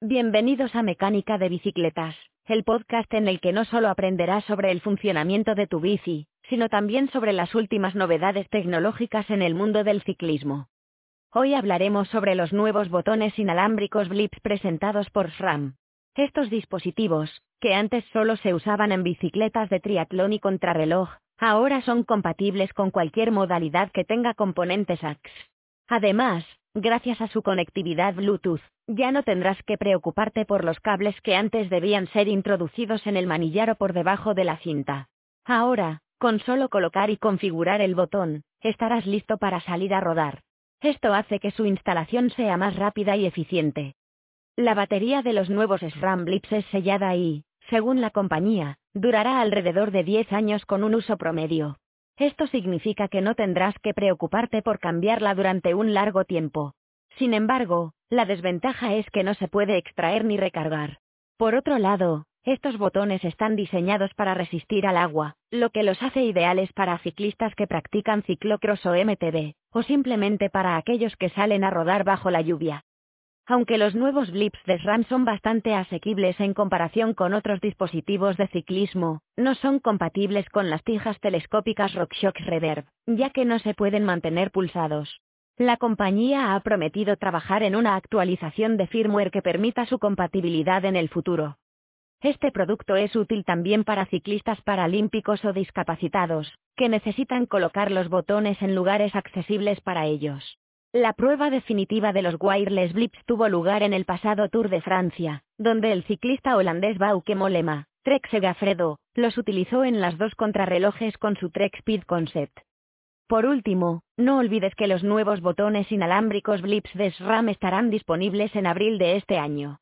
Bienvenidos a Mecánica de Bicicletas, el podcast en el que no solo aprenderás sobre el funcionamiento de tu bici, sino también sobre las últimas novedades tecnológicas en el mundo del ciclismo. Hoy hablaremos sobre los nuevos botones inalámbricos Blips presentados por SRAM. Estos dispositivos, que antes solo se usaban en bicicletas de triatlón y contrarreloj, ahora son compatibles con cualquier modalidad que tenga componentes AX. Además, gracias a su conectividad Bluetooth, ya no tendrás que preocuparte por los cables que antes debían ser introducidos en el manillar o por debajo de la cinta. Ahora, con solo colocar y configurar el botón, estarás listo para salir a rodar. Esto hace que su instalación sea más rápida y eficiente. La batería de los nuevos SRAM Blips es sellada y, según la compañía, durará alrededor de 10 años con un uso promedio. Esto significa que no tendrás que preocuparte por cambiarla durante un largo tiempo. Sin embargo, la desventaja es que no se puede extraer ni recargar. Por otro lado, estos botones están diseñados para resistir al agua, lo que los hace ideales para ciclistas que practican ciclocross o MTB, o simplemente para aquellos que salen a rodar bajo la lluvia. Aunque los nuevos blips de SRAM son bastante asequibles en comparación con otros dispositivos de ciclismo, no son compatibles con las tijas telescópicas RockShox Reverb, ya que no se pueden mantener pulsados. La compañía ha prometido trabajar en una actualización de firmware que permita su compatibilidad en el futuro. Este producto es útil también para ciclistas paralímpicos o discapacitados, que necesitan colocar los botones en lugares accesibles para ellos. La prueba definitiva de los wireless blips tuvo lugar en el pasado Tour de Francia, donde el ciclista holandés Bauke Mollema, Trek Segafredo, los utilizó en las dos contrarrelojes con su Trek Speed Concept. Por último, no olvides que los nuevos botones inalámbricos blips de SRAM estarán disponibles en abril de este año.